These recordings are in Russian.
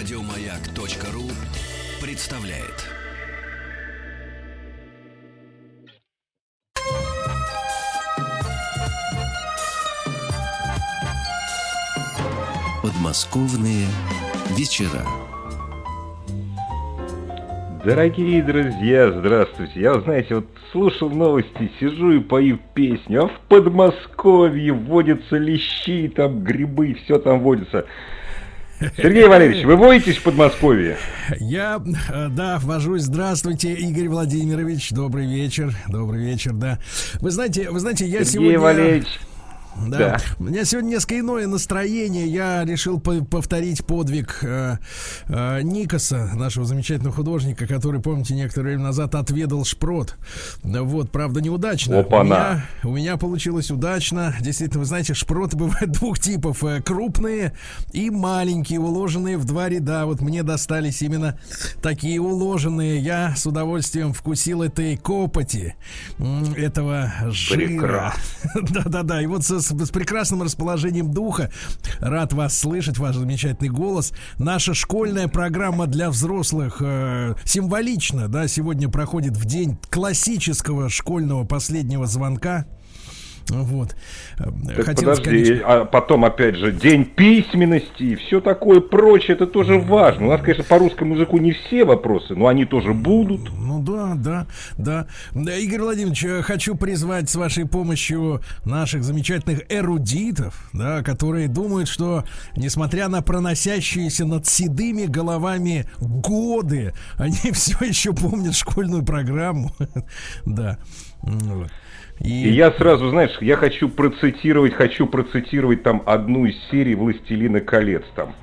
Радиомаяк.ру представляет. Подмосковные вечера. Дорогие друзья, здравствуйте. Я, знаете, вот слушал новости, сижу и пою песню, а в Подмосковье водятся лещи, там грибы, все там водится. Сергей Валерьевич, вы водитесь в Подмосковье? Я, э, да, вожусь. Здравствуйте, Игорь Владимирович. Добрый вечер. Добрый вечер, да. Вы знаете, вы знаете, я Сергей сегодня... Валерьевич, Да. Да. У меня сегодня несколько иное настроение. Я решил по- повторить подвиг э, э, Никаса, нашего замечательного художника, который, помните, некоторое время назад отведал шпрот. Да Вот, правда, неудачно. У меня, у меня получилось удачно. Действительно, вы знаете, шпроты бывают двух типов. э, Крупные и маленькие, уложенные в два ряда. Вот мне достались именно такие уложенные. Я с удовольствием вкусил этой копоти, этого жира. Да-да-да, и вот со- с, с прекрасным расположением духа рад вас слышать, ваш замечательный голос. Наша школьная программа для взрослых э, символично, да, сегодня проходит в день классического школьного последнего звонка. Вот. Так Хотелось, подожди, конечно- а потом опять же день письменности и все такое прочее, это тоже важно. У нас, конечно, по русскому языку не все вопросы, но они тоже будут. Ну да, да, да. Да, Игорь Владимирович, э, хочу призвать с вашей помощью наших замечательных эрудитов, да, которые думают, что, несмотря на проносящиеся над седыми головами годы, они все еще помнят школьную программу. Да. Вот. И я сразу, знаешь, я хочу процитировать, хочу процитировать там одну из серий «Властелина колец» там.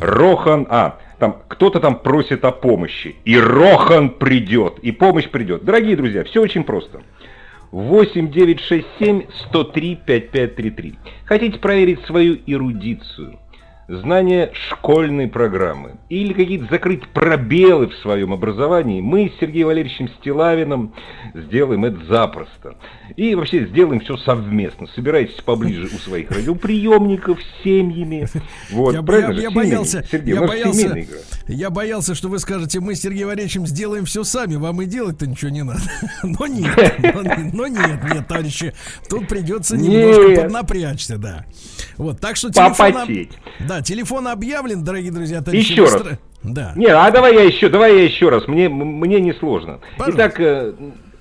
Рохан, а, там кто-то там просит о помощи, и Рохан придет, и помощь придет. Дорогие друзья, все очень просто. 8967 103 5533. Хотите проверить свою эрудицию? Знание школьной программы или какие-то закрыть пробелы в своем образовании, мы с Сергеем Валерьевичем Стилавиным сделаем это запросто. И вообще сделаем все совместно. Собирайтесь поближе у своих радиоприемников с семьями. Вот, я, правильно я- же? я боялся, Сергей, я боялся, я боялся, что вы скажете, мы с Сергеем Валерьевичем сделаем все сами, вам и делать-то ничего не надо. Но нет, но, но нет, нет, товарищи, тут придется немножко Нет. поднапрячься, да. Вот, так что телефон, Попотеть. да, телефон объявлен, дорогие друзья. товарищи, Еще раз. Да. Не, а давай я еще, давай я еще раз, мне, мне не сложно. Пожалуйста. Итак, э,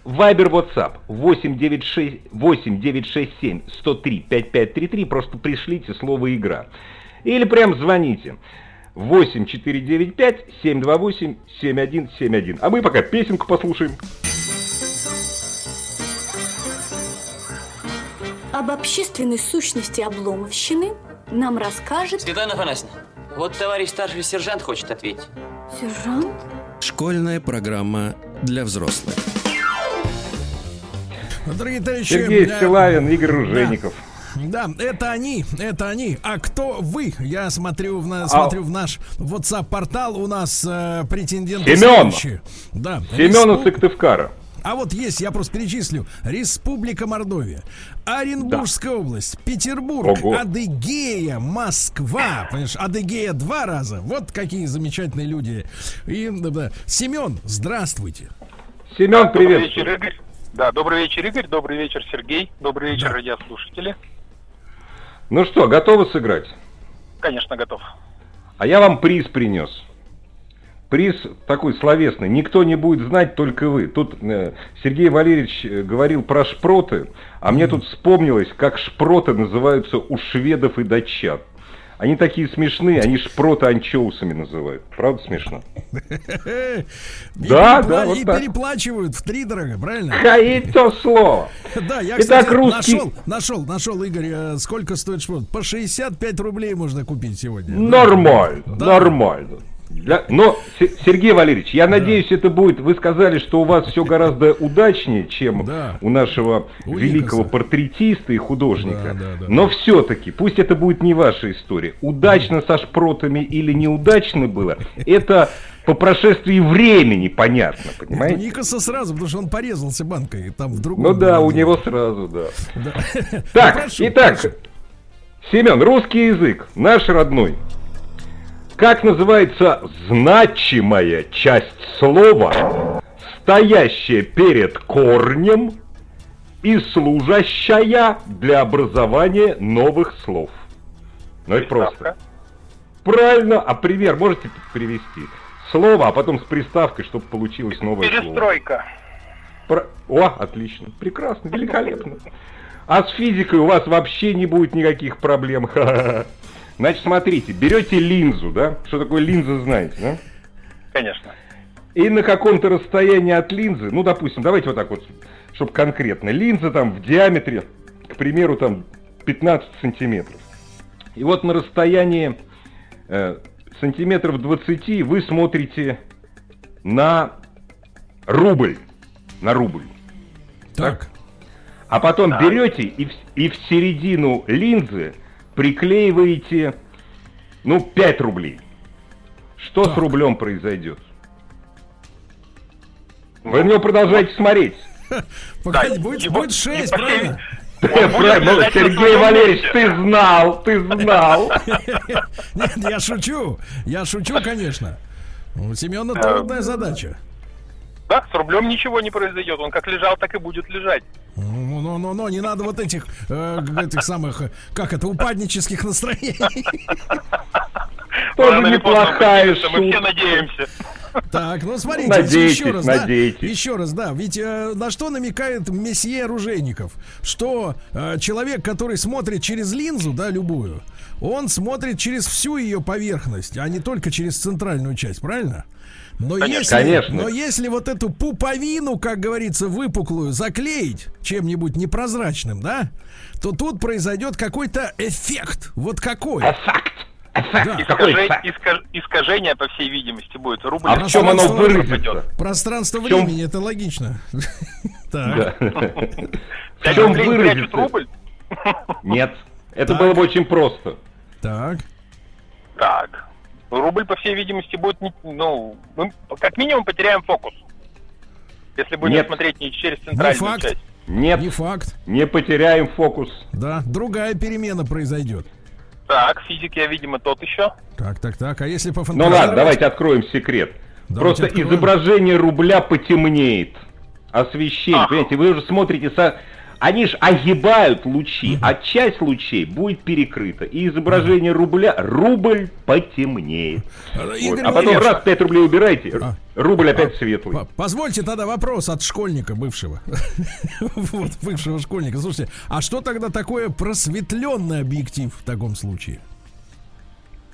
Вайбер, WhatsApp 8967 8967 103 5533, просто пришлите слово «игра». Или прям звоните 8495 728 7171. А мы пока песенку послушаем. Об общественной сущности обломовщины нам расскажет Светлана Афанасьевна, вот товарищ старший сержант хочет ответить. сержант. Школьная программа для взрослых. Дорогие товарищи, Сергей да, Стилавин, Игорь Ружеников. Да, это они, это они. А кто вы? Я смотрю в, на- смотрю в наш WhatsApp-портал. У нас э, претенденты Семен! Да. Семена Респу- Сыктывкара. А вот есть, я просто перечислю. Республика Мордовия, Оренбургская область, Петербург, Ого. Адыгея, Москва. Понимаешь, Адыгея два раза. Вот какие замечательные люди. И, да, да. Семен, здравствуйте. Семен, Добрый привет. вечер, Игорь. Да, добрый вечер, Игорь. Добрый вечер, Сергей. Добрый вечер, Да. радиослушатели. Ну что, готовы сыграть? Конечно, готов. А я вам приз принес. Приз такой словесный. Никто не будет знать, только вы. Тут э, Сергей Валерьевич э, говорил про шпроты, а мне тут вспомнилось, как шпроты называются у шведов и датчан. Они такие смешные, они шпроты анчоусами называют. Правда смешно? Да, да, вот и переплачивают в три дорого, правильно? И то слово. Да, я, кстати, русский- нашел, нашел, нашел, Игорь, э, сколько стоит шпрот? По 65 рублей можно купить сегодня. Нормально, нормально. Для- Но, Се- Сергей Валерьевич, я надеюсь, это будет... Вы сказали, что у вас все гораздо удачнее, чем Да. у нашего У великого Никаса. портретиста и художника. Да, да, да, Но все-таки, пусть это будет не ваша история, удачно со шпротами или неудачно было, это по прошествии времени понятно, У понимаете? Никаса сразу, потому что он порезался банкой, там вдруг. Ну да, у него сразу, да. Да. Так, Ну, итак. Семен, русский язык, наш родной. Как называется значимая часть слова, стоящая перед корнем и служащая для образования новых слов? Ну это просто. Правильно, а пример можете привести? Слово, а потом с приставкой, чтобы получилось новое слово. Перестройка. Про- О, отлично, прекрасно, великолепно. А с физикой у вас вообще не будет никаких проблем. Значит, смотрите, берете линзу, да? Что такое линза, знаете, да? Конечно. И на каком-то расстоянии от линзы, ну, допустим, давайте вот так вот, чтобы конкретно. Линза там в диаметре, к примеру, там 15 сантиметров. И вот на расстоянии э, сантиметров 20 вы смотрите на рубль. На рубль. Так. А потом берете и в, и в середину линзы приклеиваете, ну, 5 рублей. Что с Так. рублем произойдет? Вы на него продолжаете смотреть. Погоди, Да, будет, его- будет 6, и по всей- правильно? На Сергей Валерьевич, ты знал, ты знал. Нет, я шучу. Я шучу, конечно. У Семена трудная задача. Да, с рублем ничего не произойдет. Он как лежал, так и будет лежать. Ну, ну, ну, ну, не надо вот этих, э, этих самых, как это, упаднических настроений. Тоже неплохая придется, Мы все шутка. надеемся. Так, ну смотрите, Надейтесь, еще раз, надейтесь. да, еще раз, да, ведь э, на что намекает месье Оружейников, что э, человек, который смотрит через линзу, да, любую, он смотрит через всю ее поверхность, а не только через центральную часть, правильно? Но Конечно. если, Конечно. но если вот эту пуповину, как говорится, выпуклую заклеить чем-нибудь непрозрачным, да, то тут произойдет какой-то эффект. Вот какой? Эффект. Да. И какой Искажи- эффект? искаж- Искажение, по всей видимости, будет. Рубль А в чем оно выразится? Пространство чем- времени, это логично. Так. В чем выразится? Нет, это было бы очень просто. Так. Так. Рубль, по всей видимости, будет, не- ну, мы как минимум потеряем фокус. Если будем Нет. смотреть не через центральную факт. часть. Нет, Не факт. не потеряем фокус. Да, другая перемена произойдет. Так, физик я, видимо, тот еще. Так, так, так. А если Ну пофантазировать? ладно, давайте откроем секрет. Давайте Просто откроем. изображение рубля потемнеет. Освещение, Ага. понимаете, вы уже смотрите со... Они же огибают лучи, а часть лучей будет перекрыта. И изображение рубля, рубль потемнеет. А, Вот. А потом раз 5 рублей убираете, А. рубль опять светлый. по- Позвольте тогда вопрос от школьника бывшего. Вот, бывшего школьника. Слушайте, а что тогда такое просветленный объектив в таком случае?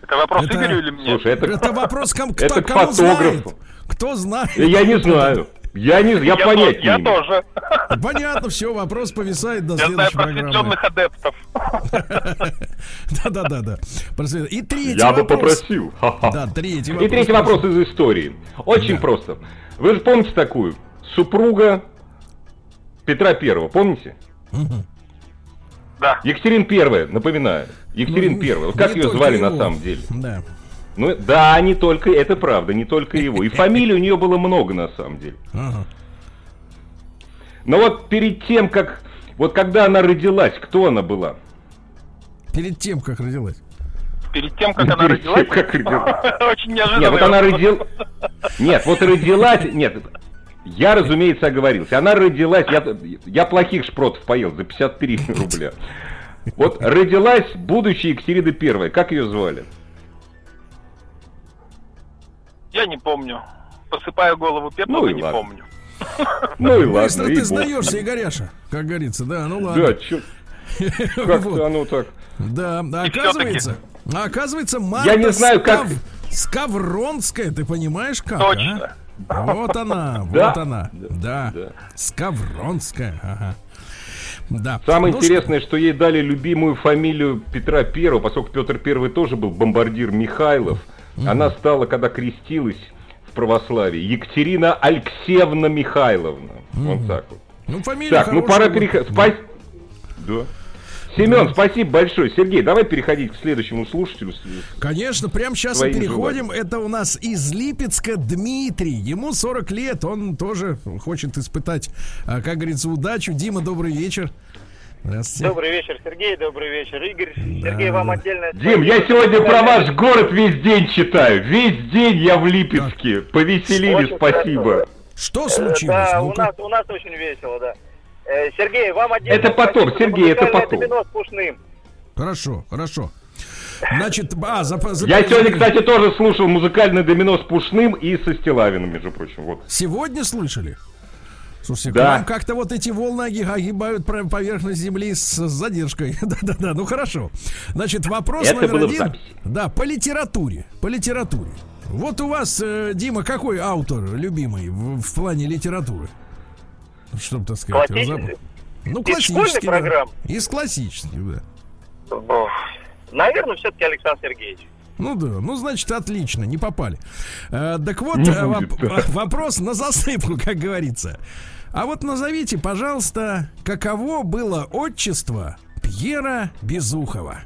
Это вопрос Это- Игорю или мне? Слушай, это... Это вопрос ком- Это кому знает. фотографу. Кто знает? Я не знаю. Я не я, я, понять то- я не имею. тоже. Понятно, все, вопрос повисает до Я знаю следующей программы. просветленных адептов. Да-да-да-да. Просвет- И третий Я бы попросил. Да, третий И вопрос. третий вопрос из истории. Очень Да. просто. Вы же помните такую? Супруга Петра Первого, помните? Да. Екатерин Первая, напоминаю. Екатерин Ну, Первая. Вот как ее звали на самом деле? Да. Ну да, не только, это правда, не только его. И фамилий у нее было много на самом деле. Ага. Но вот перед тем, как... Вот когда она родилась, кто она была? Перед тем, как родилась. Перед тем, как она Перед тем, родилась. как родилась. Очень неожиданно. Нет, вот она родилась... Нет, вот родилась... Нет, я, разумеется, оговорился. Она родилась... Я, я плохих шпротов поел за 53 рубля. Вот родилась будущая Екатерина Первая. Как ее звали? Я не помню. Посыпаю голову пеплом Ну и и не ладно. помню. Ну и ладно, Быстро ты сдаешься, Игоряша, как говорится. Да, ну ладно. Да, чё, Вот. как-то оно так... Да, а И оказывается, а оказывается, Марта Я не знаю, как- Скав- Скавронская, ты понимаешь как? а? Точно. Вот она, вот она. Да. да. Скавронская, ага. Да. Самое Ну, интересное, что ей дали любимую фамилию Петра Первого, поскольку Петр Первый тоже был бомбардир Михайлов. Она стала, когда крестилась в православии, Екатерина Алексеевна Михайловна. Вот так вот. Ну, фамилия Так, ну пора переходить. Спа- Да. Семен, спасибо большое. Сергей, давай переходить к следующему слушателю. Конечно, прямо сейчас мы переходим. Это у нас из Липецка Дмитрий. Ему 40 лет, он тоже хочет испытать, а, как говорится, удачу. Дима, добрый вечер. Здравствуйте. Добрый вечер, Сергей, добрый вечер, Игорь. Да, Сергей, да, вам да. отдельное Дим, я сегодня про ваш город весь день читаю. Весь день я в Липецке. Повеселили, Очень спасибо. хорошо. Что Э, случилось? Да, у Ну-ка. нас, у нас очень весело, да. Э, Сергей, вам отдельное Это потом, спасибо Сергей, это потом. домино с Пушным. Хорошо, хорошо. Значит, а, за, за- Я сегодня, кстати, тоже слушал музыкальный домино с Пушным и со Стилавиным, между прочим. Вот. Сегодня слышали? Слушайте, к Да. вам как-то вот эти волны оги- огибают поверхность Земли с задержкой. Да-да-да, ну хорошо. Значит, вопрос Это номер один. Да, по литературе. По литературе. Вот у вас, э, Дима, какой автор любимый в, в плане литературы? Чтоб, так сказать, Классический? разобрать. Ну, Из школьной классический. да. Из классических, да. Ох, Наверное, все-таки Александр Сергеевич. Ну да, ну значит отлично, не попали. Э, так вот, Не э, будет, воп- да. вопрос на засыпку, как говорится. А вот назовите, пожалуйста, каково было отчество Пьера Безухова?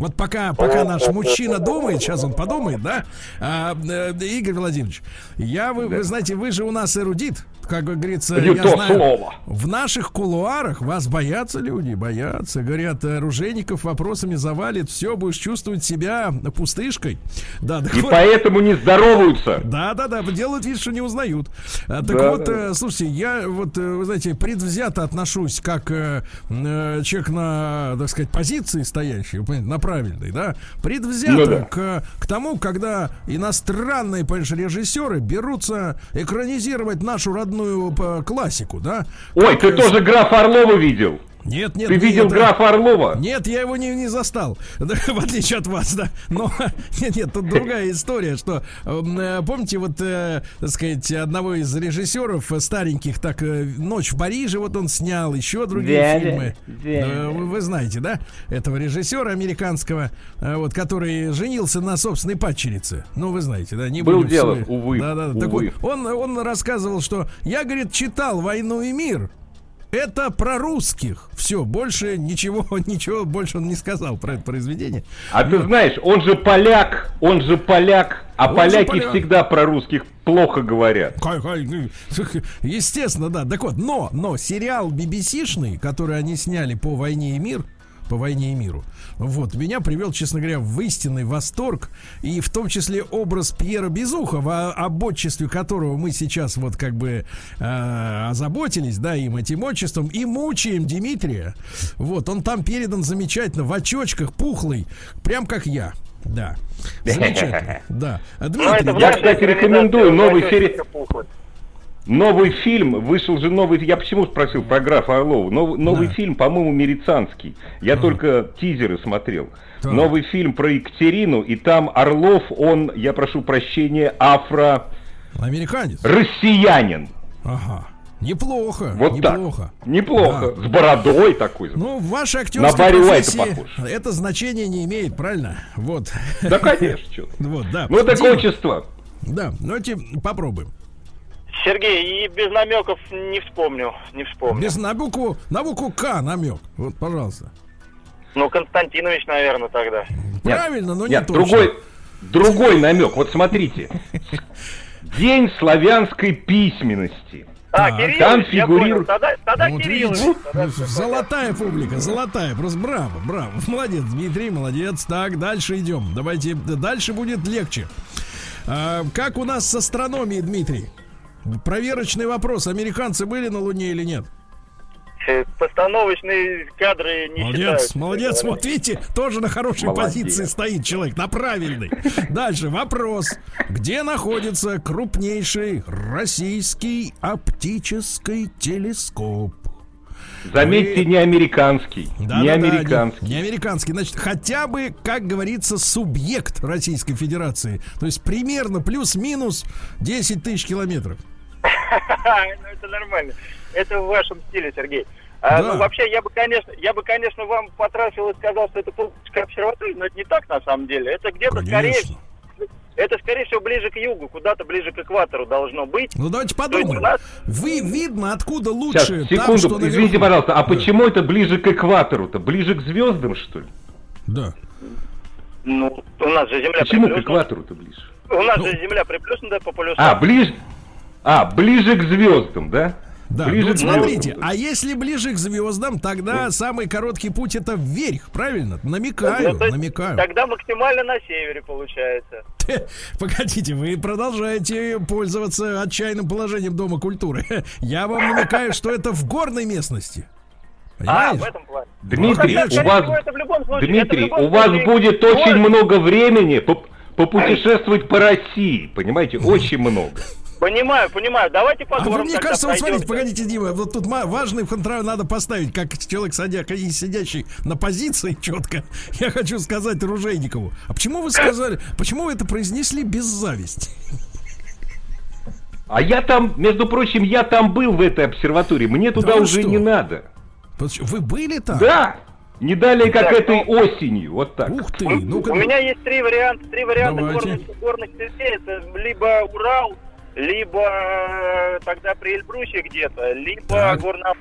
Вот пока, пока наш мужчина думает, сейчас он подумает, да? А, э, Игорь Владимирович, я, вы, вы знаете, вы же у нас эрудит, как говорится, Не я то знаю, слово. в наших кулуарах вас боятся люди, боятся. Говорят, оружейников вопросами завалит, все, будешь чувствовать себя пустышкой. Да, так И вот- поэтому не здороваются. да, да, да, делают вид, что не узнают. А, так Да, вот, да. э, слушайте, я вот, э, вы знаете, предвзято отношусь как э, э, человек на, так сказать, позиции стоящий, на правильной, да, предвзято Ну да. к, к тому, когда иностранные, понимаешь, режиссеры берутся экранизировать нашу родную э, классику, да. Ой, Как, ты э, тоже граф Орлова видел? Нет, нет, Ты нет, видел это- графа Орлова? нет, я его не, не застал, в отличие от вас, да. Но нет, нет, тут другая история, что эм, э, помните вот, э, так сказать, одного из режиссеров э, стареньких, так "Ночь в Париже" вот он снял, еще другие да, фильмы. Э, Вы, вы знаете, да, этого режиссера американского, вот, который женился на собственной падчерице. Ну, вы знаете, да, не Был дело, увы, Да, да, да. Так вот, увы. он, он рассказывал, что я, говорит, читал «Войну и мир», это про русских. Все, больше ничего, ничего больше он не сказал про это произведение. А ты знаешь, он же поляк, он же поляк, а Он поляки поляк. всегда про русских плохо говорят. Ну, Естественно, да. Так вот, но, но сериал BBC-шный, который они сняли по «Войне и мир», по войне и миру. Вот, меня привел, честно говоря, в истинный восторг. И в том числе образ Пьера Безухова, об отчестве которого мы сейчас вот как бы э, озаботились, да, им этим отчеством, и мучаем Дмитрия. Вот, он там передан замечательно, в очочках, пухлый, прям как я. Да. Замечательно. Да. Ну, Дмитрий, Я, кстати, рекомендую новый очень сери- пухлый. Новый фильм, вышел же новый, я почему спросил про графа Орлова, новый, новый Да. фильм, по-моему, Мерицанский, я только тизеры смотрел. Так. Новый фильм про Екатерину, и там Орлов, он, я прошу прощения, Американец. афро-россиянин. Ага. Неплохо. Вот неплохо. так. Неплохо. Да. С бородой такой. Ну, в вашей На Барри Уайта похож. это значение не имеет, правильно? Вот. Да, конечно, что Вот, да. Ну, это отчество. Да, давайте попробуем. Сергей, и без намеков не вспомню, не вспомню. Без на букву, на букву К намек. Вот, пожалуйста. Ну, Константинович, наверное, тогда. Правильно, но не Нет, точно. другой, другой намек. Вот смотрите. День славянской письменности. А. Кириллович, Там фигурирует-. Тогда, тогда Вот Кириллович. видите, Тогда золотая публика, золотая, просто браво, браво. Молодец, Дмитрий, молодец. Так, дальше идем. Давайте, дальше будет легче. А, как у нас с астрономией, Дмитрий? Проверочный вопрос. Американцы были на Луне или нет? Э, Постановочные кадры не Молодец, считаются. молодец. Вот видите, тоже на хорошей Молодец. позиции стоит человек, на правильной. Дальше вопрос. Где находится крупнейший российский оптический телескоп? Заметьте, не американский. Да, не да, да, американский. не, не американский. Значит, хотя бы, как говорится, субъект Российской Федерации. То есть примерно плюс-минус 10 тысяч километров. Ну, это нормально. Это в вашем стиле, Сергей. А, Да. ну, вообще, я бы, конечно, я бы, конечно, вам потрафил и сказал, что это Пулковская обсерватория, но это не так на самом деле. Это где-то скорее, это скорее всего ближе к югу, куда-то ближе к экватору должно быть. Ну давайте подумаем. нас- Вы видно, откуда Сейчас, лучше. там, секунду, что наверху. извините, пожалуйста, а Да. почему это ближе к экватору-то? Ближе к звездам, что ли? Да. Ну, у нас же Земля Почему к приплюснута. экватору-то ближе? У нас Ну. же Земля приплюснута по полюсам. А, ближе... А, ближе к звездам, да? Да, Ближе ну вот к смотрите, звездам. а если ближе к звездам, тогда самый короткий путь это вверх, правильно? Намекаю, Ну, то есть намекаю. Тогда максимально на севере получается. Погодите, вы продолжаете пользоваться отчаянным положением Дома культуры. Я вам намекаю, что это в горной местности. А, Понимаешь? в этом плане. Дмитрий, Ну, у вас, Ну, это случае- это Дмитрий, у будет город. очень много времени поп- попутешествовать по России, понимаете, очень много. Понимаю, понимаю. Давайте А подумаем. вы, мне кажется, вот смотрите, погодите, Дима, вот тут важный контроль надо поставить, как человек, садя, и сидящий на позиции четко. Я хочу сказать Ружейникову. А почему вы сказали, почему вы это произнесли без зависти? А я там, между прочим, я там был в этой обсерватории, мне туда вы уже что? не надо. Вы были там? Да, не далее, как Так, этой осенью, вот так. Ух ты, ну-ка. У меня есть три варианта, три варианта горных, горных цветей. Это либо Урал, либо э, тогда при Эльбрусе где-то, либо Так. горно...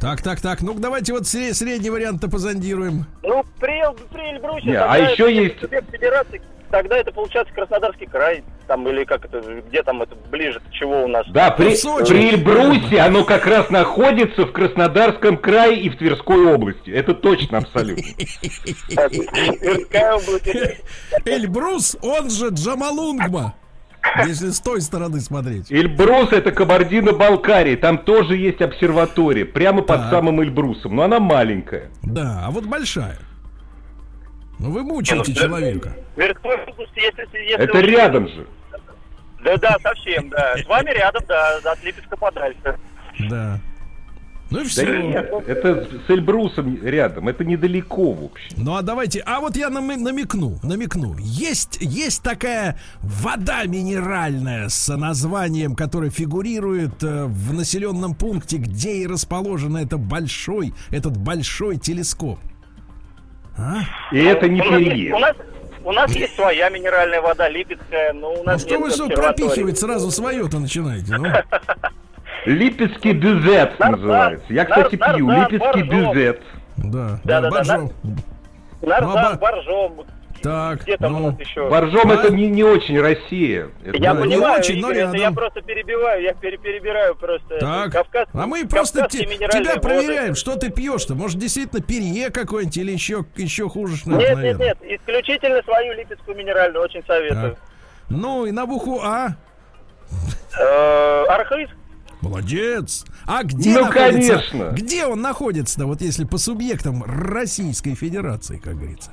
Так, так, так. Ну давайте вот сре- средний вариант-то позондируем. Ну, при, при Эльбрусе... Не, а еще это есть- федерации, тогда это получается Краснодарский край, там, или как это, где там это, ближе, чего у нас? Да, при, в Сочи. при Эльбрусе оно как раз находится в Краснодарском крае и в Тверской области. Это точно абсолютно. Эльбрус, он же Джамалунгма. Если с той стороны смотреть. Эльбрус это Кабардино-Балкария, там тоже есть обсерватория, прямо под самым Эльбрусом, но она маленькая. Да, а вот большая. Ну вы мучаете человека. Это рядом же. Да, да, совсем, да. С вами рядом, да, от Липецка подальше. Да. Ну и Да все. нет, это с Эльбрусом рядом, это недалеко в общем. Ну а давайте, а вот я нами- намекну, намекну. Есть, есть такая вода минеральная с названием, которая фигурирует э, в населенном пункте, где и расположен это большой, этот большой телескоп. А? И это не у, переезд. нас, у нас есть своя минеральная вода, липецкая, но у Ну нас что нет вы что пропихивать сразу свое-то начинаете? Ну, Липецкий бюзет Нарзан, называется. Я, кстати, пью Липецкий Боржом. бюзет. да, Да, да, Боржом. Нарзан, Боржом, Так, где там у ну, нас еще? Боржом А? это не, не очень Россия. Это Я Да, не понимаю, очень, но Игорь, это я рядом. просто перебиваю, я пере- перебираю просто. Так, Кавказ- а мы просто те- тебя воды. проверяем, что ты пьешь-то. Может, действительно перье какое-нибудь или еще, еще хуже, что Нет, нет, наверное. нет, исключительно свою липецкую минеральную, очень советую. Так. Ну, и на буху А. Э, Архыз? Молодец. А где Ну, находится? конечно. Где он находится-то, вот если по субъектам Российской Федерации, как говорится?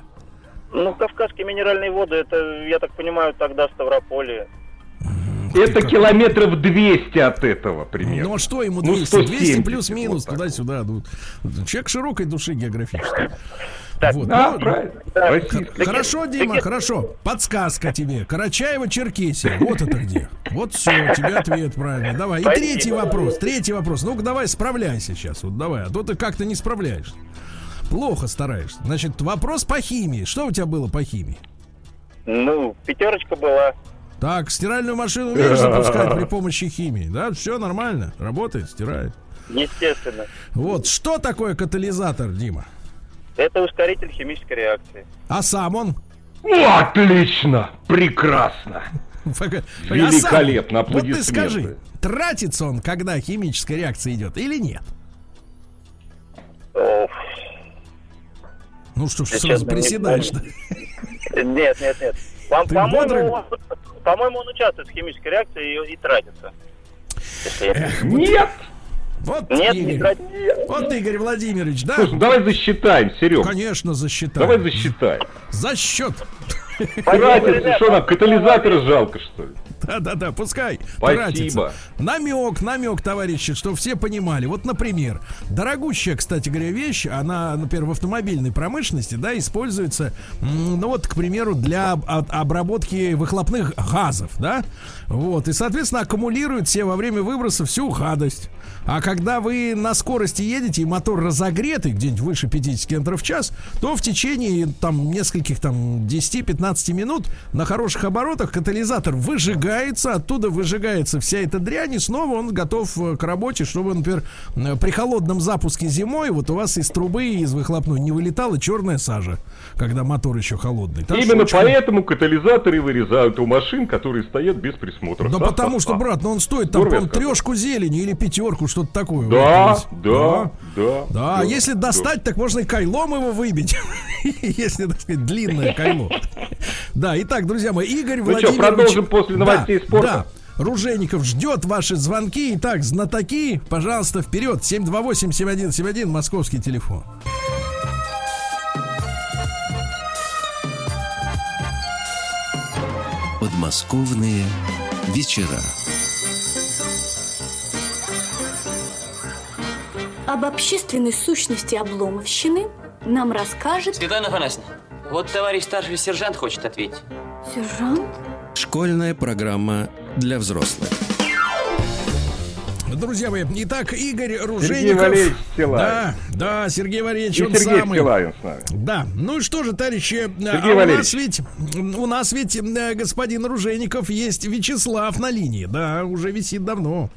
Ну, кавказские минеральные воды, это, я так понимаю, тогда Ставрополье. Это километров 200 от этого примерно. Ну, а что ему Ну, 200? 170, 200 плюс-минус, вот туда-сюда. Ну, человек широкой души географической. Так, Вот, Да, ну, правильно. да. Российская. Хорошо, Дима, таки- хорошо. Подсказка тебе. Карачаево-Черкесия. Вот это где. Вот все, тебе ответ правильно. Давай. И Спасибо. третий вопрос. Третий вопрос. Ну-ка, давай справляйся сейчас. Вот давай. А то ты как-то не справляешься. Плохо стараешься. Значит, вопрос по химии. Что у тебя было по химии? Ну, пятерочка была. Так, стиральную машину умеешь запускать при помощи химии? Да, все нормально. Работает, стирает. Естественно. Вот, что такое катализатор, Дима? Это ускоритель химической реакции. А сам он? Ну, отлично, прекрасно. Пока- Великолепно, А сам- Вот ты аплодисменты. скажи, тратится он, когда химическая реакция идет, или нет? Ну что ж, сразу приседаешь. помню. Нет, нет, нет. По-моему, по-моему, он участвует в химической реакции и, и тратится. Я- Нет! Вот, Нет, не Игорь, тратится. вот Игорь Владимирович, да? Слушай, ну давай засчитаем, Серег. Конечно, засчитаем. Давай засчитаем. За счет. Тратится, что нам, катализатора жалко, что ли? Да-да-да, пускай Спасибо. тратится. Намек, намек, товарищи, что все понимали. Вот, например, дорогущая, кстати говоря, вещь, она, например, в автомобильной промышленности, да, используется, ну вот, к примеру, для об- от- обработки выхлопных газов, да, вот, и, соответственно, аккумулирует все во время выброса всю гадость. А когда вы на скорости едете и мотор разогретый, где-нибудь выше 50 км в час, то в течение там нескольких там 10-15 минут на хороших оборотах катализатор выжигает сжигается, оттуда выжигается вся эта дрянь, и снова он готов э, к работе, чтобы, например, при холодном запуске зимой вот у вас из трубы, из выхлопной не вылетала черная сажа, когда мотор еще холодный. Так что Именно очень- поэтому катализаторы вырезают у машин, которые стоят без присмотра. Да потому что, Ха-ха-ха. брат, ну он стоит там, сказал. трешку зелени или пятерку, что-то такое. Да, Вот, да, да. Да, а если да. достать, так можно и кайлом его выбить. Если, так сказать, длинное кайло. Да, итак, друзья мои, Игорь Ну Владимирович... что, продолжим после Да, новостей спорта? Да, Ружейников ждет ваши звонки. Итак, знатоки, пожалуйста, вперед. 728-7171, московский телефон. Подмосковные вечера. Об общественной сущности обломовщины нам расскажет Светлана Афанасьевна, вот товарищ старший сержант хочет ответить. сержант. Школьная программа для взрослых. Друзья мои, итак, Игорь Сергей Ружейников. Валерьевич Силаев. Да, да, Сергей Валерьевич, И он Сергей самый. Силаев с нами. Да, ну и что же, товарищи, а Сергей у Валерьевич. нас ведь, у нас ведь э, господин Ружейников есть Вячеслав на линии, да, уже висит давно,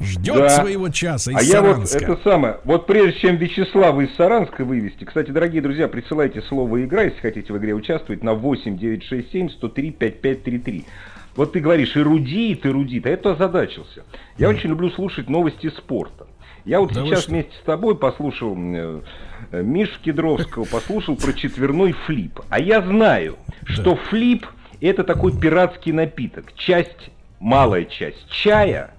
ждет Да. своего часа из А я вот Саранска. это самое, вот прежде чем Вячеслава из Саранска вывести, кстати, дорогие друзья, присылайте слово «игра», если хотите в игре участвовать, на 8 967 103 5533. Вот ты говоришь, эрудит, эрудит, а тут озадачился. Я очень люблю слушать новости спорта. Я вот Да сейчас вместе с тобой послушал э, э, Мишу Кедровского, послушал про четверной флип. А я знаю, что флип это такой пиратский напиток. Часть, малая часть чая,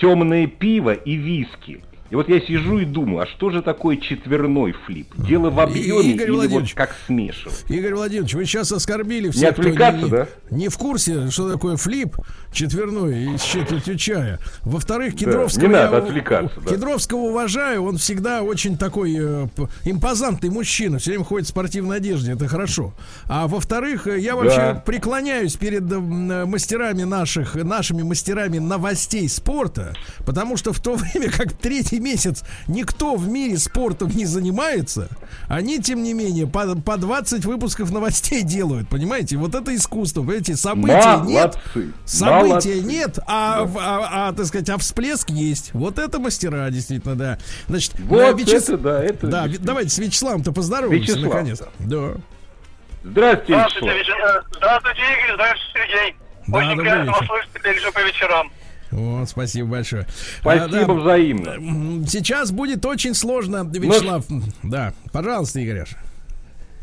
темное пиво и виски. И вот я сижу и думаю, а что же такое четверной флип? Дело в объеме Игорь или вот как смешивать? Игорь Владимирович, вы сейчас оскорбили всех, кто отвлекаться, не, да? не в курсе, что такое флип четверной и с четвертью чая. Во-вторых, Кедровского, не надо я- отвлекаться, да. Кедровского уважаю, он всегда очень такой э, импозантный мужчина, все время ходит в спортивной одежде, это хорошо. А во-вторых, э, я вообще Да. преклоняюсь перед э, э, мастерами наших, нашими мастерами новостей спорта, потому что в то время, как третий месяц никто в мире спортом не занимается, они, тем не менее, по, по 20 выпусков новостей делают, понимаете? Вот это искусство, понимаете, событий нет, Молодцы, события молодцы. нет, а, в- а, а, так сказать, а всплеск есть. Вот это мастера, действительно, да. Значит, Вот э, Вячес- это да, это Да, действительно. давайте с Вячеславом-то поздороваемся, Вячеслав, наконец. Да. Здравствуйте, Здравствуйте, Вячеслав. вечер- Здравствуйте, Игорь. Здравствуйте, Сергей. Да, Очень приятно вас слышать по вечерам. Вот, спасибо большое. Спасибо А, да, взаимно. Сейчас будет очень сложно, Вячеслав. Да, пожалуйста, Игоряш.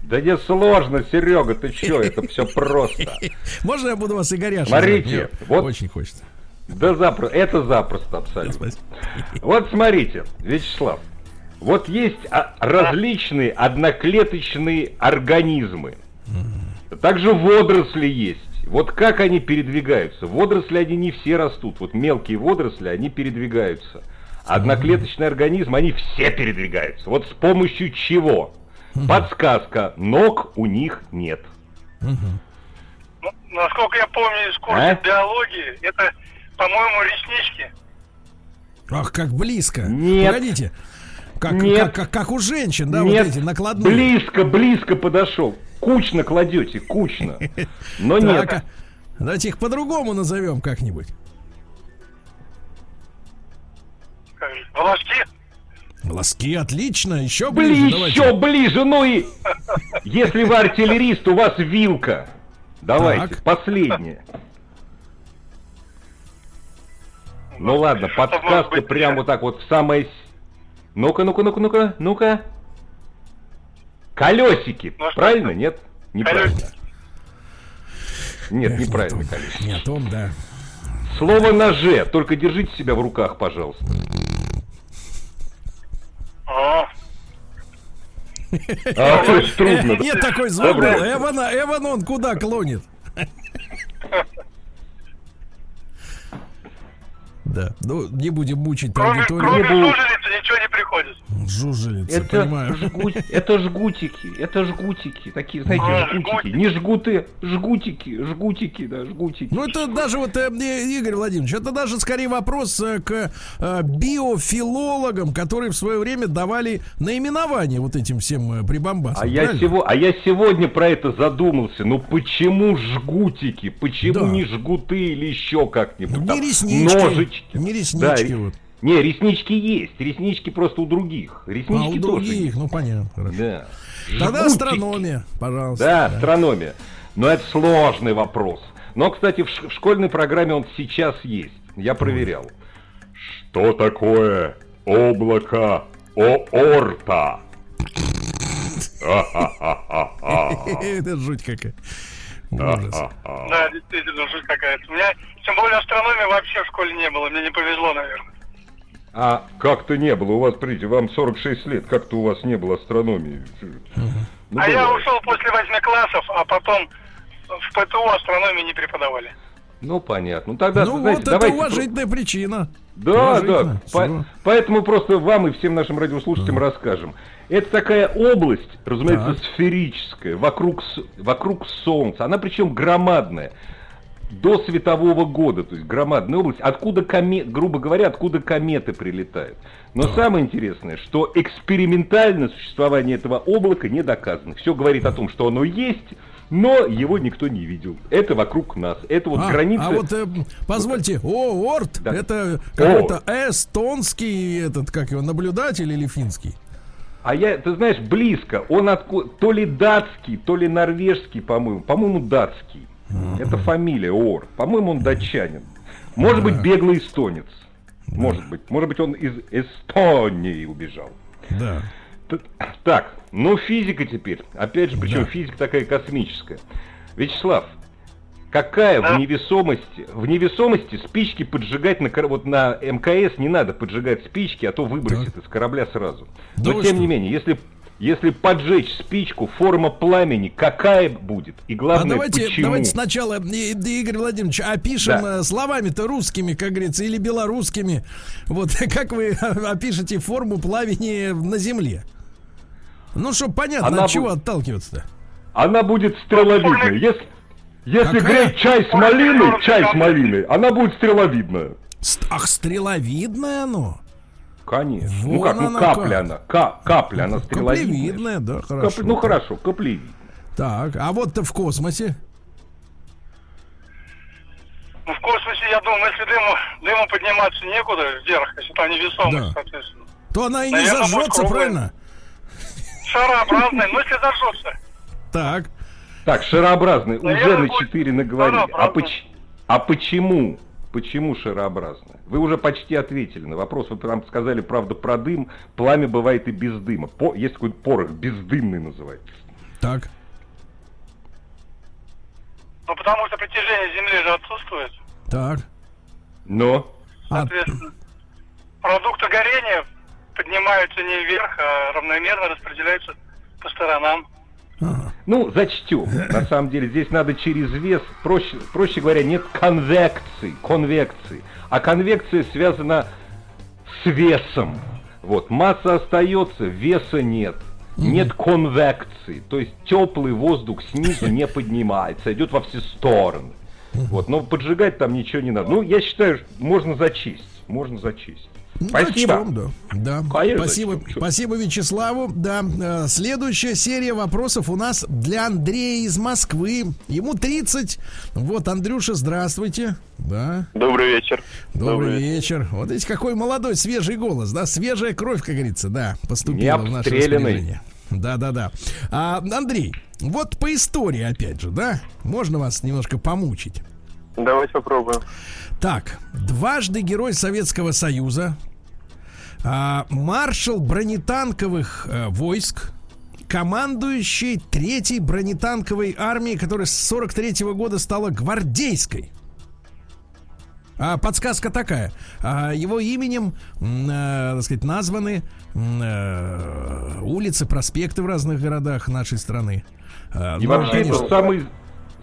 Да не сложно, Серега, ты что, это все просто. Можно я буду вас Игоряш? Смотрите, вот- Очень хочется. Да запросто, это запросто абсолютно. Спасибо. Вот смотрите, Вячеслав, вот есть а, различные одноклеточные организмы. Также водоросли есть. Вот как они передвигаются? Водоросли, они не все растут. Вот мелкие водоросли, они передвигаются. Одноклеточные организмы, они все передвигаются. Вот с помощью чего? Подсказка. Ног у них нет. Ну, насколько я помню из курса А? биологии, это, по-моему, реснички. Ах, как близко. Нет. Погодите. Как, Нет. как, как, как у женщин, да, нет, вот эти накладные. близко, близко подошел. Кучно кладете, кучно. Но нет. а давайте их по-другому назовем как-нибудь. Волоски. Волоски, отлично, еще ближе. Ближе, еще ближе, ну и... Если вы артиллерист, у вас вилка. Давайте, Так. последнее. Ну ладно, подсказка прям вот так вот в самое... Ну-ка, ну-ка, ну-ка, ну-ка, ну-ка. Колесики. Ну, что Правильно? это? Нет? Неправильно. Колесики. Нет, Эх, неправильно, не колесики. Не о том, да. Слово ноже. Только держите себя в руках, пожалуйста. О, А, очень трудно. Нет такой звук. был. Доброе. Эван, Эван он куда клонит? Да, ну не будем мучить кроме, аудиторию. кроме ничего не приходит. Жужелица, Это, понимаю. жгут- это жгутики, это жгутики, такие, знаете, А, жгутики, жгутики. не жгуты, жгутики, жгутики, да, жгутики. Ну, это даже вот, э, Игорь Владимирович, это даже скорее вопрос э, к э, биофилологам, которые в свое время давали наименование вот этим всем э, прибамбасам. А я, сего, а я сегодня про это задумался. Ну почему жгутики? Почему Да. не жгуты или еще как-нибудь? Не там, реснички, Ножички. не реснички Да, вот. Не, реснички есть. Реснички просто у других. Реснички А у тоже других, есть. ну понятно, хорошо. Да. Тогда Жгутики. астрономия, пожалуйста. Да, астрономия. Но это сложный вопрос. Но, кстати, в ш- в школьной программе он сейчас есть. Я проверял. Что такое облако Оорта? Это жуть какая. Да, действительно, жуть какая-то. У меня, тем более, астрономии вообще в школе не было. Мне не повезло, наверное. А как-то не было. У вас, смотрите, вам 46 лет. Как-то у вас не было астрономии. Ну, а я бывает. ушел после восьми классов, а потом в ПТУ астрономии не преподавали. Ну, понятно. Ну, тогда, Ну знаете, вот это давайте... уважительная причина. Да, да. По- поэтому просто вам и всем нашим радиослушателям расскажем. Это такая область, разумеется, Так. сферическая, вокруг, вокруг Солнца. Она причем громадная. До светового года, то есть громадная область, откуда комет, грубо говоря, откуда кометы прилетают. Но самое интересное, что экспериментально существование этого облака не доказано. Все говорит о том, что оно есть, но его никто не видел. Это вокруг нас. Это вот а, граница. а вот э, позвольте, Оорт, Да. это какой-то эстонский этот, как его, наблюдатель или финский? А я, ты знаешь, близко. Он откуда, то ли датский, то ли норвежский, по-моему. По-моему, датский. Это фамилия Ор. По-моему, он датчанин. Может быть, беглый эстонец. Может быть. Может быть, он из Эстонии убежал. Да. Т- Так, ну физика теперь. Опять же, причем физика такая космическая. Вячеслав, какая в невесомости, в невесомости спички поджигать на, вот на МКС не надо поджигать спички, а то выбросит из корабля сразу. Да Но тем что? не менее, если если поджечь спичку, форма пламени какая будет? И главное, а давайте, почему? давайте сначала, И- И- Игорь Владимирович, опишем Да. э, словами-то русскими, как говорится, или белорусскими. Вот как вы опишете форму пламени на Земле? Ну, чтобы понятно, Она от чего будет- отталкиваться-то. Она будет стреловидной. Если, если Какая? греть чай с малиной, чай с малиной, она будет стреловидная. Ст- Ах, стреловидное оно. Конечно. ну Вон как, ну она капля как. она, ка- капля, она стреловидная. Каплевидное, да, Кап- хорошо. ну хорошо, каплевидная. Так, а вот в космосе. Ну, в космосе, я думаю, если дыму, дыму подниматься некуда вверх, если там невесомость, Да. соответственно. То она и не Наверное, будет зажжется, правильно? Шарообразный, ну, если зажжется. Так. Так, шарообразная, уже на будет 4 наговорили. А, шарообразная. поч- а почему? Почему шарообразная? Вы уже почти ответили на вопрос. Вы прям сказали, правда, про дым. Пламя бывает и без дыма. По- есть такой порох, бездымный называется. Так. Ну, потому что притяжение Земли же отсутствует. Так. Но А, Соответственно, продукты горения поднимаются не вверх, а равномерно распределяются по сторонам. Ага. Ну, зачтем. На самом деле здесь надо через вес, проще, проще говоря, нет конвекции, конвекции. А конвекция связана с весом. Вот, масса остается, веса нет. Нет конвекции, то есть теплый воздух снизу не поднимается, идет во все стороны. Вот, но поджигать там ничего не надо. Ну, я считаю, можно зачесть, можно зачесть. Ну, Спасибо. зачтем, да. Да. Конечно, Спасибо, спасибо Вячеславу. Да. э, Следующая серия вопросов у нас для Андрея из Москвы. Ему 30. Вот, Андрюша, здравствуйте. Да. Добрый вечер. Добрый вечер. Вот видите, какой молодой, свежий голос, да, свежая кровь, как говорится, да, поступила в наше распоряжение. Да, да, да. А, Андрей, вот по истории, опять же, да, можно вас немножко помучить. Давайте попробуем. Так, дважды герой Советского Союза, а, маршал бронетанковых э, войск, командующий третьей бронетанковой армией, которая с 43 года стала гвардейской. А подсказка такая. А, его именем, э, так сказать, названы э, улицы, проспекты в разных городах нашей страны. А, И ну, вообще конечно, это самый,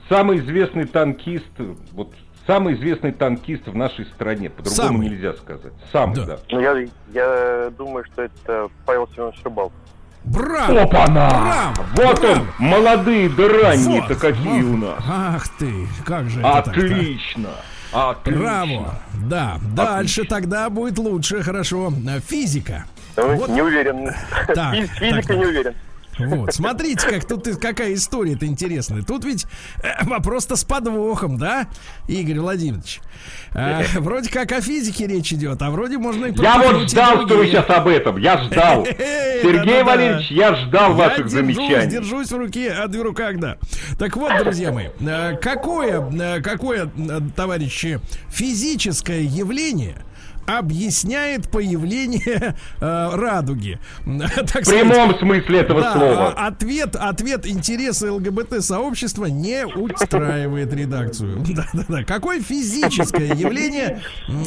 самый известный танкист вот Самый известный танкист в нашей стране, по-другому Самый. нельзя сказать. Самый, Да. да. Ну, я, я думаю, что это Павел Семенович Рыбалов. Браво! Опа-на! Браво! Вот Браво! он, молодые да ранние-то Вот, какие вот. у нас. Ах ты, как же это так-то? Отлично! Отлично! Браво! Да, дальше тогда будет лучше, хорошо. Физика. Ну, Вот. Не уверен. Так, Физ- так, Физика так. не уверен. Вот, смотрите, как тут какая история-то интересная. Тут ведь э, вопрос-то с подвохом, да, Игорь Владимирович? А, вроде как о физике речь идет, а вроде можно и Я вот ждал, что вы сейчас об этом. Я ждал. Э, Сергей да-да-да. Валерьевич, я ждал Я ваших держусь, замечаний. держусь в руке, а в руках, да. Так вот, друзья мои, э, какое, э, какое, э, товарищи, физическое явление объясняет появление э, радуги? Так В прямом смысле этого да, слова. а- ответ, ответ интересы ЛГБТ-сообщества не устраивает редакцию. Да-да-да. Какое физическое явление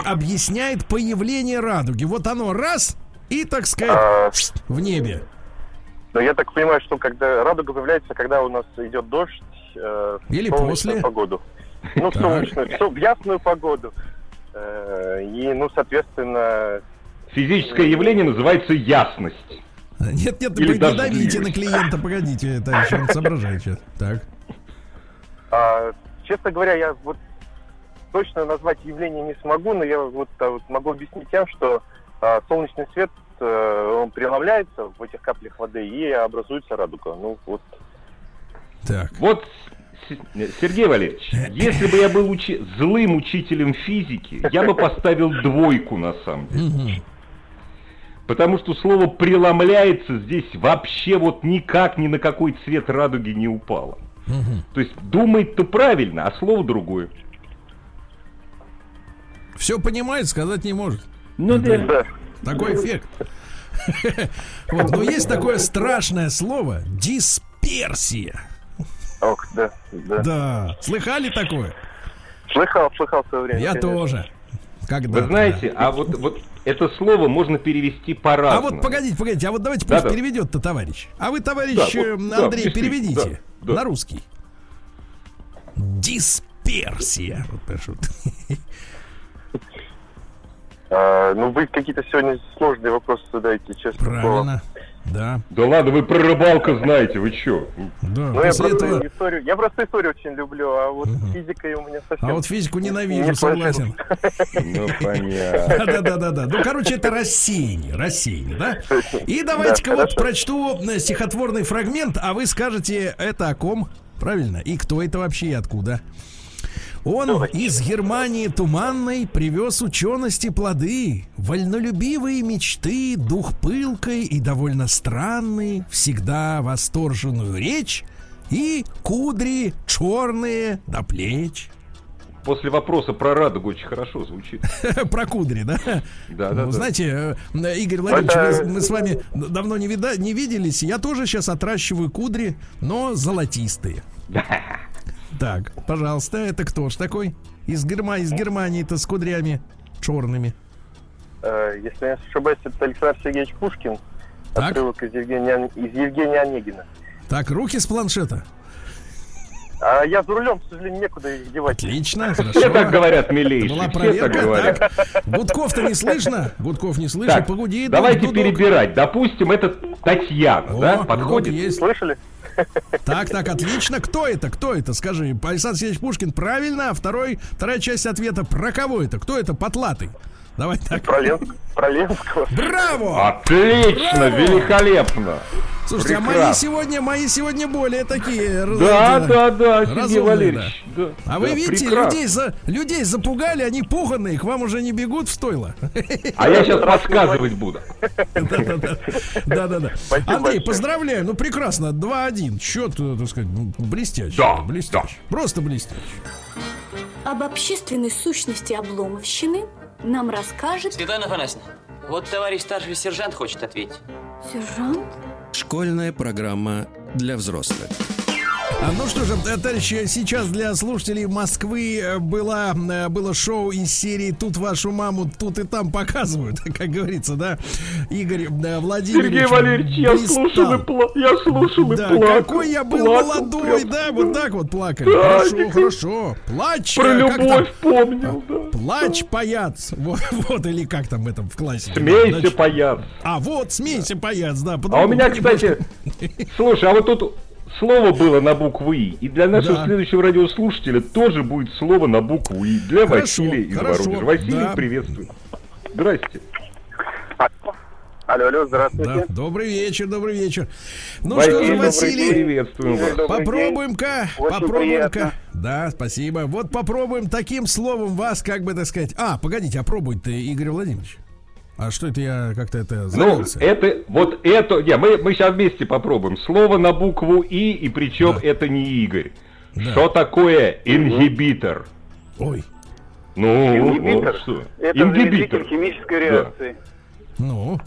объясняет появление радуги? Вот оно раз и, так А, сказать, в небе. Но я так понимаю, что когда радуга появляется, когда у нас идет дождь, э, Или после. погоду. Ну, в солнечную, в со- в ясную погоду. И, ну, соответственно, Физическое явление называется ясность. Нет, нет, Или не давите на клиента, погодите, товарищ, он соображает сейчас. Так. а, честно говоря, я вот точно назвать явление не смогу, но я вот, а, вот могу объяснить тем, что а, солнечный свет, э, он преломляется в этих каплях воды и образуется радуга. Ну, вот Так. Вот, Сергей Валерьевич, если бы я был учи- злым учителем физики, я бы поставил двойку на самом деле. Потому что слово «преломляется» здесь вообще вот никак ни на какой цвет радуги не упало. То есть думает-то правильно, а слово другое. Все понимает, сказать не может. Ну да. Такой эффект. Вот, но есть такое страшное слово дисперсия. Ох, да, да. Да. Слыхали такое? Слыхал, слыхал в свое время. Я конечно. тоже. Когда Вы знаете, а вот, вот это слово можно перевести А по-разному. вот погодите, погодите, а вот давайте пусть Да-да. переведет-то товарищ. А вы, товарищ Да, вот, э, да, Андрей, действительно, переведите да, да. на русский. Дисперсия. Вот пишут. А, ну, вы какие-то сегодня сложные вопросы задаете, честно слово. Да, Да ладно, вы про рыбалку знаете, вы чё? да. Ну, я просто этого... историю, я просто историю очень люблю, а вот физикой у меня совсем... А вот физику не ненавижу, сложилось. согласен. Ну, понятно. Да, да, да, да. Ну, короче, это рассеяние, рассеяние, да? И давайте-ка Да, вот прочту э, стихотворный фрагмент, а вы скажете, это о ком? Правильно? И кто это вообще и откуда? Он из Германии туманной привез учености плоды, вольнолюбивые мечты, дух пылкой и довольно странный, всегда восторженную речь и кудри черные до плеч. После вопроса про радугу очень хорошо звучит. Про кудри, да? Да, да, Ну, да. знаете, э, Игорь Владимирович, Это- мы, мы с вами давно не, вида, не виделись. Я тоже сейчас отращиваю кудри, но золотистые. Так, пожалуйста, это кто ж такой? Из, Герма... из Германии-то с кудрями черными. Э, если я не ошибаюсь, это Александр Сергеевич Пушкин. Так. Отрывок из Евгения, из Евгения Онегина. Так, руки с планшета. А я за рулем, к сожалению, некуда их девать. Отлично, Все хорошо. так говорят, милейшие. была Все так проверка. говорят. Так, Гудков-то не слышно? Гудков не слышно. Так, Погуди. давайте дудок. перебирать. Допустим, это Татьяна, О, да, подходит? есть. Слышали? Так, так, отлично. Кто это? Кто это? Скажи. Александр Сергеевич Пушкин правильно, а второй, вторая часть ответа про кого это? Кто это? Потлатый. Давай так. Про, Ленск- про Ленского. Браво! Отлично, Браво! великолепно. Слушайте, а мои прекрасно. сегодня, мои сегодня более такие. Да, это, да, да, Сергей Валерьевич. да. А вы Да, видите, прекрасно. людей, за, людей запугали, они пуганные, к вам уже не бегут в стойло. А я сейчас рассказывать буду. Да-да-да. Спасибо Андрей, большое. поздравляю, ну прекрасно, 2-1. Счет, э, так сказать, ну, блестящий. Да, блестящий. Просто блестящий. Об общественной сущности обломовщины нам расскажет Светлана Афанасьевна, вот товарищ старший сержант хочет ответить. сержант. Школьная программа для взрослых. А, Ну что же, э, товарищи, сейчас для слушателей Москвы э, была, э, было шоу из серии «Тут вашу маму, тут и там показывают», как говорится, да? Игорь э, Владимирович Сергей Валерьевич, я блистал. слушал и, пла- я слушал и Да, плакал. какой я был Плакал молодой, прям. да, вот так вот плакали. Да, хорошо, Николай- хорошо. Плачь. Про любовь помнил, да. Плачь, паяц. Вот, вот, или как там в этом в классе. Смейся, Значит, паяц. А, вот, смейся, паяц, да. А у меня, кстати, слушай, а вот тут слово было на букву И. И для нашего Да. следующего радиослушателя тоже будет слово на букву И. Для Хорошо, Василия из хорошо, Воронежа. Василий, да. приветствую. Здрасте. Алло, алло, Да, здравствуйте. добрый вечер, добрый вечер. Ну Василий, что же, Василий. Приветствуем вас. Попробуем-ка, Очень попробуем-ка. приятно. Да, спасибо. Вот попробуем таким словом вас, как бы так сказать. А, погодите, а пробуй-то, Игорь Владимирович. А что это я как-то это Ну, завелся? это, вот это, не, мы, мы сейчас вместе попробуем. Слово на букву И, и причем Да. это не Игорь. Да. Что такое ингибитор? Ой, Ну, Ингибитор? вот что? Это Ингибитор. химической реакции. ну.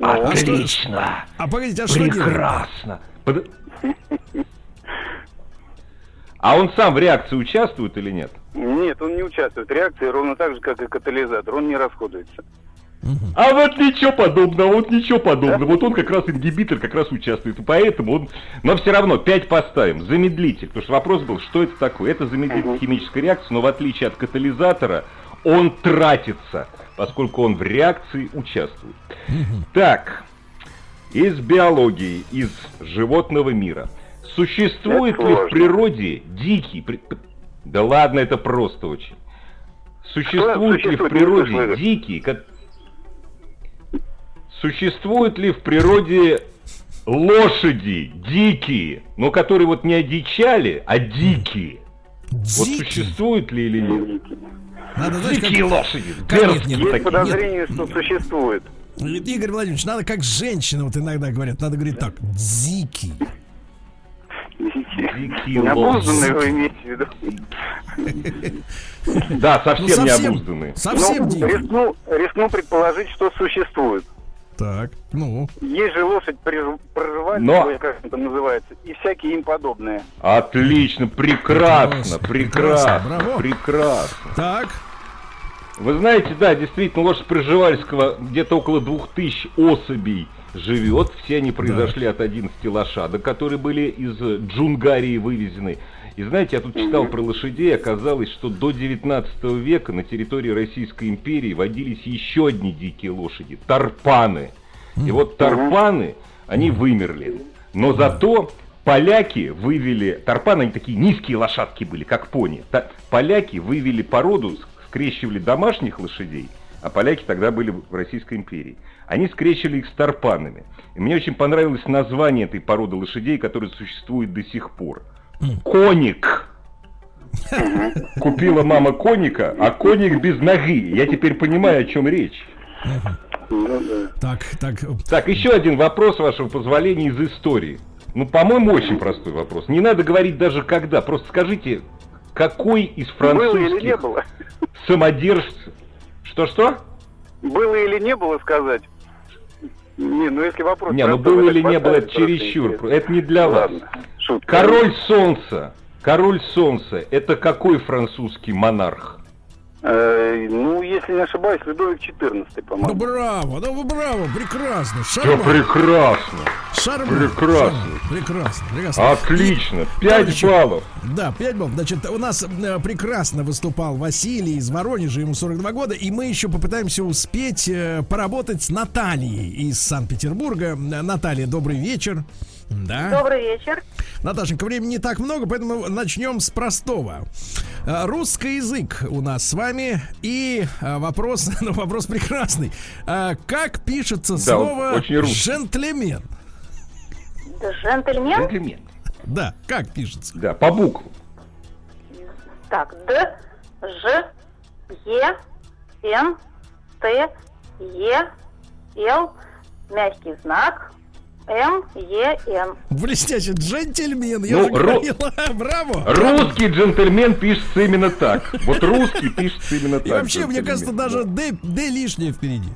Ну, А что- Отлично. А погодите, а что? Прекрасно. Под- А он сам в реакции участвует или нет? Нет, он не участвует в реакции ровно так же, как и катализатор. Он не расходуется. А вот ничего подобного, вот ничего подобного. Вот он как раз ингибитор как раз участвует. И поэтому он... Но все равно 5 поставим. Замедлитель. Потому что вопрос был, что это такое? Это замедлитель химической реакции, но в отличие от катализатора, он тратится, поскольку он в реакции участвует. Так, из биологии, из животного мира. Существует Это ли в сложно. природе дикий... при- Да ладно, это просто очень. Существует ли в существует? Природе слышу. дикий... ко- Существуют ли в природе лошади дикие, но которые вот не одичали, а дикие? Вот Дикий. существуют ли или нет? Надо, знаешь, как- Дикие лошади, как- нет, дерзкие нет, Есть такие. подозрение, что существует. Игорь Владимирович, надо как женщина, вот иногда говорят, надо говорить так, дикий. Дикие Необузданные вы имеете в виду? Да, совсем, необузданные. совсем Ну, рискну, рискну предположить, что существует. Так, ну, Есть же лошадь Но- или как это называется, и всякие им подобные. Отлично, прекрасно, Прекрасно, прекрасно, прекрасно. так, Вы знаете, да, действительно, лошадь Пржевальского где-то около двух тысяч особей живет. Все они произошли от 11 лошадок, которые были из Джунгарии вывезены. И знаете, я тут читал про лошадей, оказалось, что до 19 века на территории Российской империи водились еще одни дикие лошади – тарпаны. И вот тарпаны, они вымерли. Но зато поляки вывели... Тарпаны, они такие низкие лошадки были, как пони. Та- поляки вывели породу, скрещивали домашних лошадей, а поляки тогда были в Российской империи. Они скрещивали их с тарпанами. И мне очень понравилось название этой породы лошадей, которое существует до сих пор. Коник. Купила мама коника, а коник без ноги. Я теперь понимаю, о чем речь. Так, так, Так, еще один вопрос, вашего позволения, из истории. Ну, по-моему, очень простой вопрос. Не надо говорить даже когда. Просто скажите, какой из Было или не французских было? самодержцев... Что-что? Было или не было сказать? Не, ну если вопрос... Не, ну было или не было, это чересчур. интересно. Это не для вас. Ладно, шутка. Король Солнца. Король Солнца. Это какой французский монарх? Э, ну, если не ошибаюсь, Людовик XIV, ну по-моему. браво, ну браво, прекрасно, Все шарман, прекрасно. шарман, прекрасно. шарман, прекрасно, прекрасно. Отлично. Пять баллов. Да, 5 баллов. Значит, у нас э, прекрасно выступал Василий из Воронежа, ему 42 года, и мы еще попытаемся успеть э, поработать с Натальей из Санкт-Петербурга. Наталья, добрый вечер. Да. Добрый вечер. Наташенька, времени не так много, поэтому начнем с простого. Э, Русский язык у нас с вами. И э, вопрос, ну, вопрос прекрасный. Э, Как пишется Да, слово джентльмен? Джентльмен. Джентльмен. Да, как пишется? Да, по буквам. Так, Д, Ж, Е, Н, Т, Е, Л, мягкий знак, М, Е, Н. Блестящий джентльмен, я Ну, же ру- говорила. Браво. Русский джентльмен пишется именно так. Вот русский пишется именно так. И вообще, мне кажется, даже Д лишнее впереди.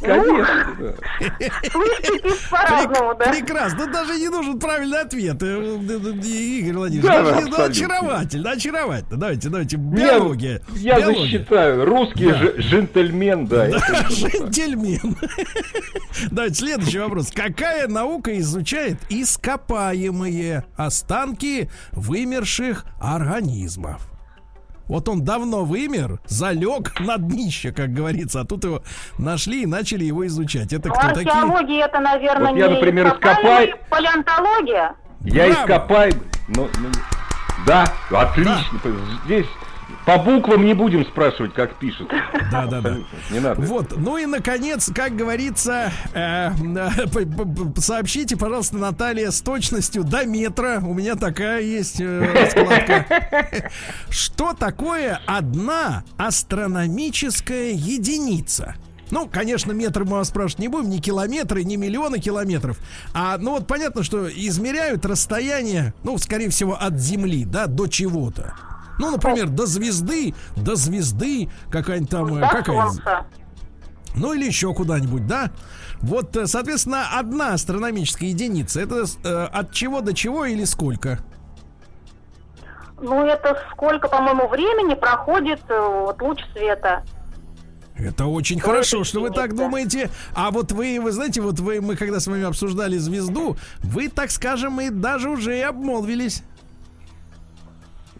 Конечно, да. Слышите по-разному, да? Прекрасно. Даже не нужен правильный ответ. Э, э, э, Игорь Владимирович, очаровательно, очаровательно. Давайте, давайте. Биология. я засчитаю. Русский джентльмен, да. Джентльмен. Давайте следующий вопрос. Какая наука изучает ископаемые останки вымерших организмов? Вот он давно вымер, залег на днище, как говорится, а тут его нашли и начали его изучать. Это Ну, кто такие? археология это, наверное, Вот я, например, ископай- палеонтология. Я Браво. ископаемый. но- но- Да, отлично. Здесь по буквам не будем спрашивать, как пишут. Да, да, да. Не надо. Вот, ну и наконец, как говорится, э, э, сообщите, пожалуйста, Наталья, с точностью до метра. У меня такая есть э, раскладка. Что такое одна астрономическая единица? Ну, конечно, метр мы вас спрашивать не будем, не километры, не миллионы километров. А, ну вот понятно, что измеряют расстояние, ну, скорее всего, от Земли, да, до чего-то. Ну, например, до звезды, до звезды, какая-нибудь там, э, До какая солнца. ну или еще куда-нибудь, да? Вот, э, соответственно, одна астрономическая единица. Это э, от чего до чего или сколько? Ну, это сколько, по-моему, времени проходит э, вот, луч света. Это очень Ой, хорошо, это что вы так думаете. А вот вы, вы знаете, вот вы, мы когда с вами обсуждали звезду, вы, так скажем, и даже уже и обмолвились.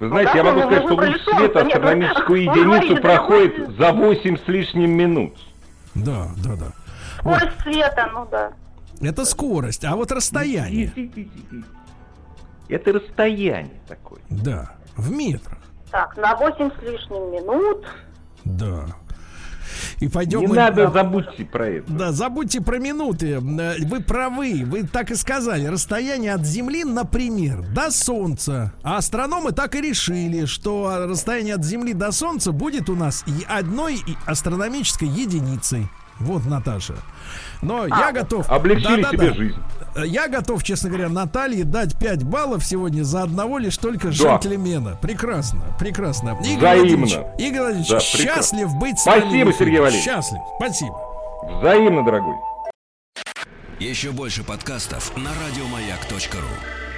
Вы знаете, да, я могу мы сказать, что луч света Нет, астрономическую говорите, единицу проходит вы- за 8 с лишним минут. Да, да, да. Вот, Скорость света, ну да. это скорость, а вот расстояние. Это расстояние такое. Да, в метрах. Так, на 8 с лишним минут. Да. И пойдем Не мы- надо, забудьте про это. Да, забудьте про минуты. Э, Вы правы, вы так и сказали. Расстояние от Земли, например, до Солнца. А астрономы так и решили, что расстояние от Земли до Солнца будет у нас и одной астрономической единицей. Вот, Наташа. Но я готов... Облегчили Да-да-да. себе жизнь. Э, Я готов, честно говоря, Наталье дать 5 баллов сегодня за одного лишь только джентльмена. Прекрасно, прекрасно. Игорь Взаимно. Владимирович, Игорь Владимирович, Да, счастлив быть с Спасибо, вами эфире. Сергей Валерьевич. Счастлив, спасибо. Взаимно, дорогой. Еще больше подкастов на радиомаяк.ру.